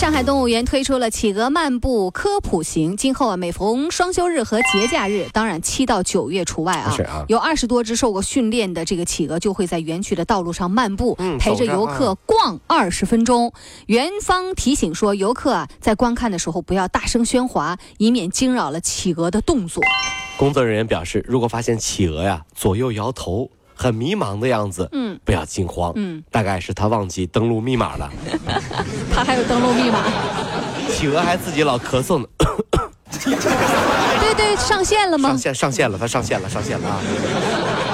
上海动物园推出了企鹅漫步科普行。今后啊，每逢双休日和节假日，当然七到九月除外啊，有二十多只受过训练的这个企鹅就会在园区的道路上漫步，嗯陪着游客逛二十分钟。园方提醒说，游客啊在观看的时候不要大声喧哗，以免惊扰了企鹅的动作。工作人员表示，如果发现企鹅呀左右摇头、很迷茫的样子，嗯，不要惊慌，嗯，大概是他忘记登录密码了。他还有登录密码。企鹅还自己老咳嗽呢，对对，上线了吗上？线上线了，他上线了，上线了啊！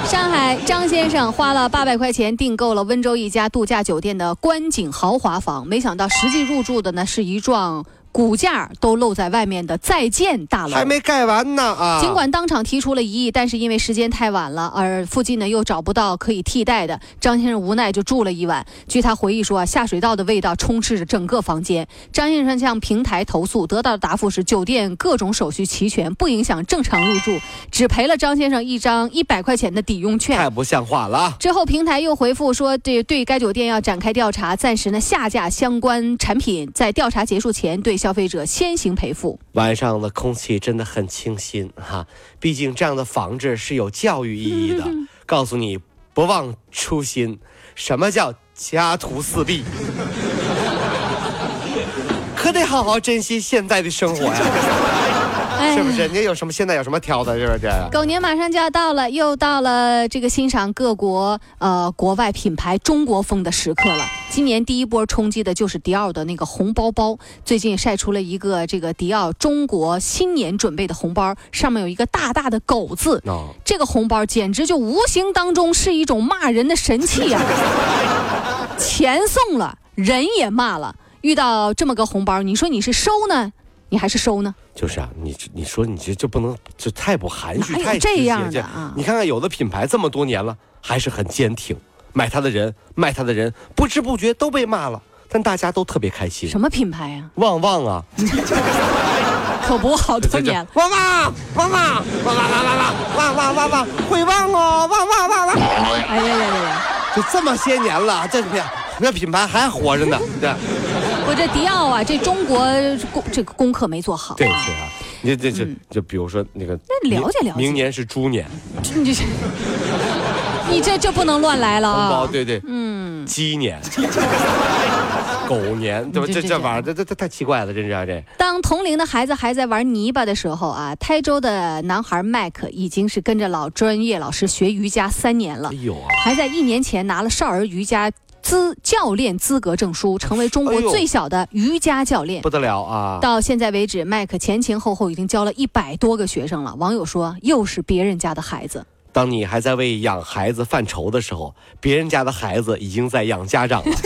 上海张先生花了八百块钱订购了温州一家度假酒店的观景豪华房，没想到实际入住的呢是一幢骨架都露在外面的在建大楼。还没盖完呢啊！尽管当场提出了异议，但是因为时间太晚了，而附近呢又找不到可以替代的，张先生无奈就住了一晚。据他回忆说啊，下水道的味道充斥着整个房间。张先生向平台投诉，得到的答复是酒店各种手续齐全，不影响正常入住，只赔了张先生一张一百块钱的抵用券。太不像话了啊！之后，平台又回复说，对对该酒店要展开调查，暂时呢下架相关产品，在调查结束前对消费者先行赔付。晚上的空气真的很清新哈，毕竟这样的防治是有教育意义的，告诉你不忘初心。什么叫家徒四壁？可得好好珍惜现在的生活呀，哎是不是？你有什么现在有什么挑的，是不是？狗年马上就要到了，又到了这个欣赏各国呃国外品牌中国风的时刻了。今年第一波冲击的就是迪奥的那个红包包，最近晒出了一个这个迪奥中国新年准备的红包，上面有一个大大的狗字。哦，这个红包简直就无形当中是一种骂人的神器啊！钱送了，人也骂了。遇到这么个红包，你说你是收呢，你还是收呢？就是啊，你你说你这就不能就太不含蓄，太这样的啊你看看有的品牌这么多年了，还是很坚挺，买它的人卖它的人，不知不觉都被骂了，但大家都特别开心。什么品牌呀、旺旺啊，可不，好多年了。旺旺旺旺旺旺旺旺旺旺旺旺会旺哦，旺旺旺旺，哎呀呀呀呀！就这么些年了，这品那品牌还活着呢，对我这迪奥啊，这中国功这个功课没做好、啊。对是啊。你这这就比如说那个，那了解了解明年是猪年，你这你这这不能乱来了啊！对对，嗯，鸡年、狗年，对吧？这这这这玩意儿，这这这太奇怪了，真是啊这。当同龄的孩子还在玩泥巴的时候啊，台州的男孩麦克已经是跟着老专业老师学瑜伽三年了哎，呦啊！还在一年前拿了少儿瑜伽资教练资格证书，成为中国最小的瑜伽教练。不得了啊！到现在为止，麦克前前后后已经教了一百多个学生了。网友说，又是别人家的孩子。当你还在为养孩子犯愁的时候，别人家的孩子已经在养家长了。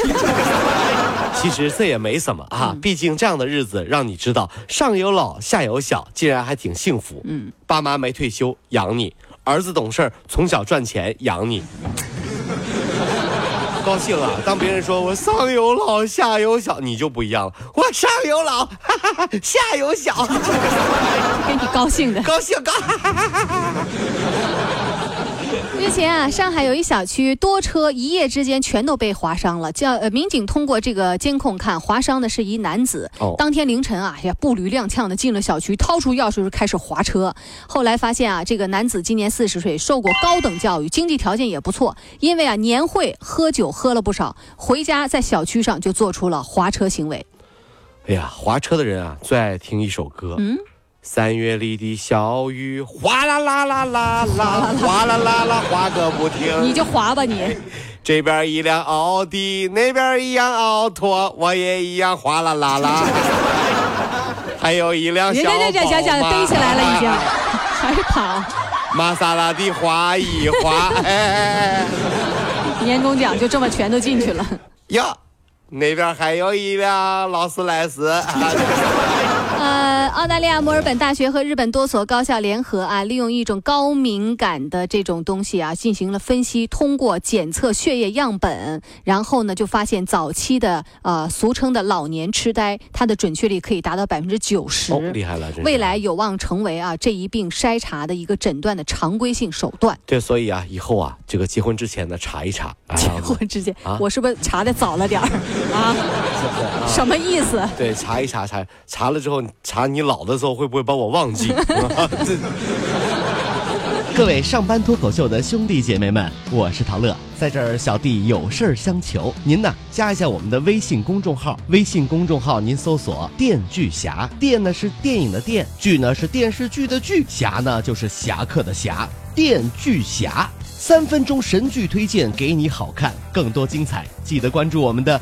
其实这也没什么啊，毕竟这样的日子让你知道上有老下有小，竟然还挺幸福。嗯，爸妈没退休养你，儿子懂事儿从小赚钱养你。高兴啊！当别人说我上有老下有小，你就不一样了。我上有老，哈哈哈，下有小，给你高兴的。高兴高。日前啊，上海有一小区多车一夜之间全都被划伤了。叫呃，民警通过这个监控看，划伤的是一男子。哦当天凌晨啊，哎呀，步履踉跄的进了小区，掏出钥匙就开始划车。后来发现啊，这个男子今年四十岁，受过高等教育，经济条件也不错。因为啊年会喝酒喝了不少，回家在小区上就做出了划车行为。哎呀，划车的人啊，最爱听一首歌。嗯，三月里的小雨，哗啦啦啦啦啦，哗啦啦啦哗个不停。你就滑吧你。这边一辆奥迪，那边一辆奥拓，我也一样哗啦啦啦。还有一辆人小宝家这这想想马逮起来了已经，还跑。玛莎拉蒂划一划，哎年终奖就这么全都进去了。哟，那边还有一辆劳斯莱斯。呃，澳大利亚墨尔本大学和日本多所高校联合啊，利用一种高敏感的这种东西啊，进行了分析。通过检测血液样本，然后呢，就发现早期的呃，俗称的老年痴呆，它的准确率可以达到百分之九十。哦，厉害了！未来有望成为啊这一病筛查的一个诊断的常规性手段。对，所以啊，以后啊，这个结婚之前呢，查一查。结婚之前，我是不是查的早了点儿啊？什么意思？对，查一查，查查了之后，查你老的时候会不会把我忘记？各位上班脱口秀的兄弟姐妹们，我是陶乐，在这儿小弟有事儿相求，您呢加一下我们的微信公众号，微信公众号您搜索“电锯侠”，电呢是电影的电，剧呢是电视剧的剧，侠呢就是侠客的侠，电锯侠。三分钟神剧推荐给你好看，更多精彩，记得关注我们的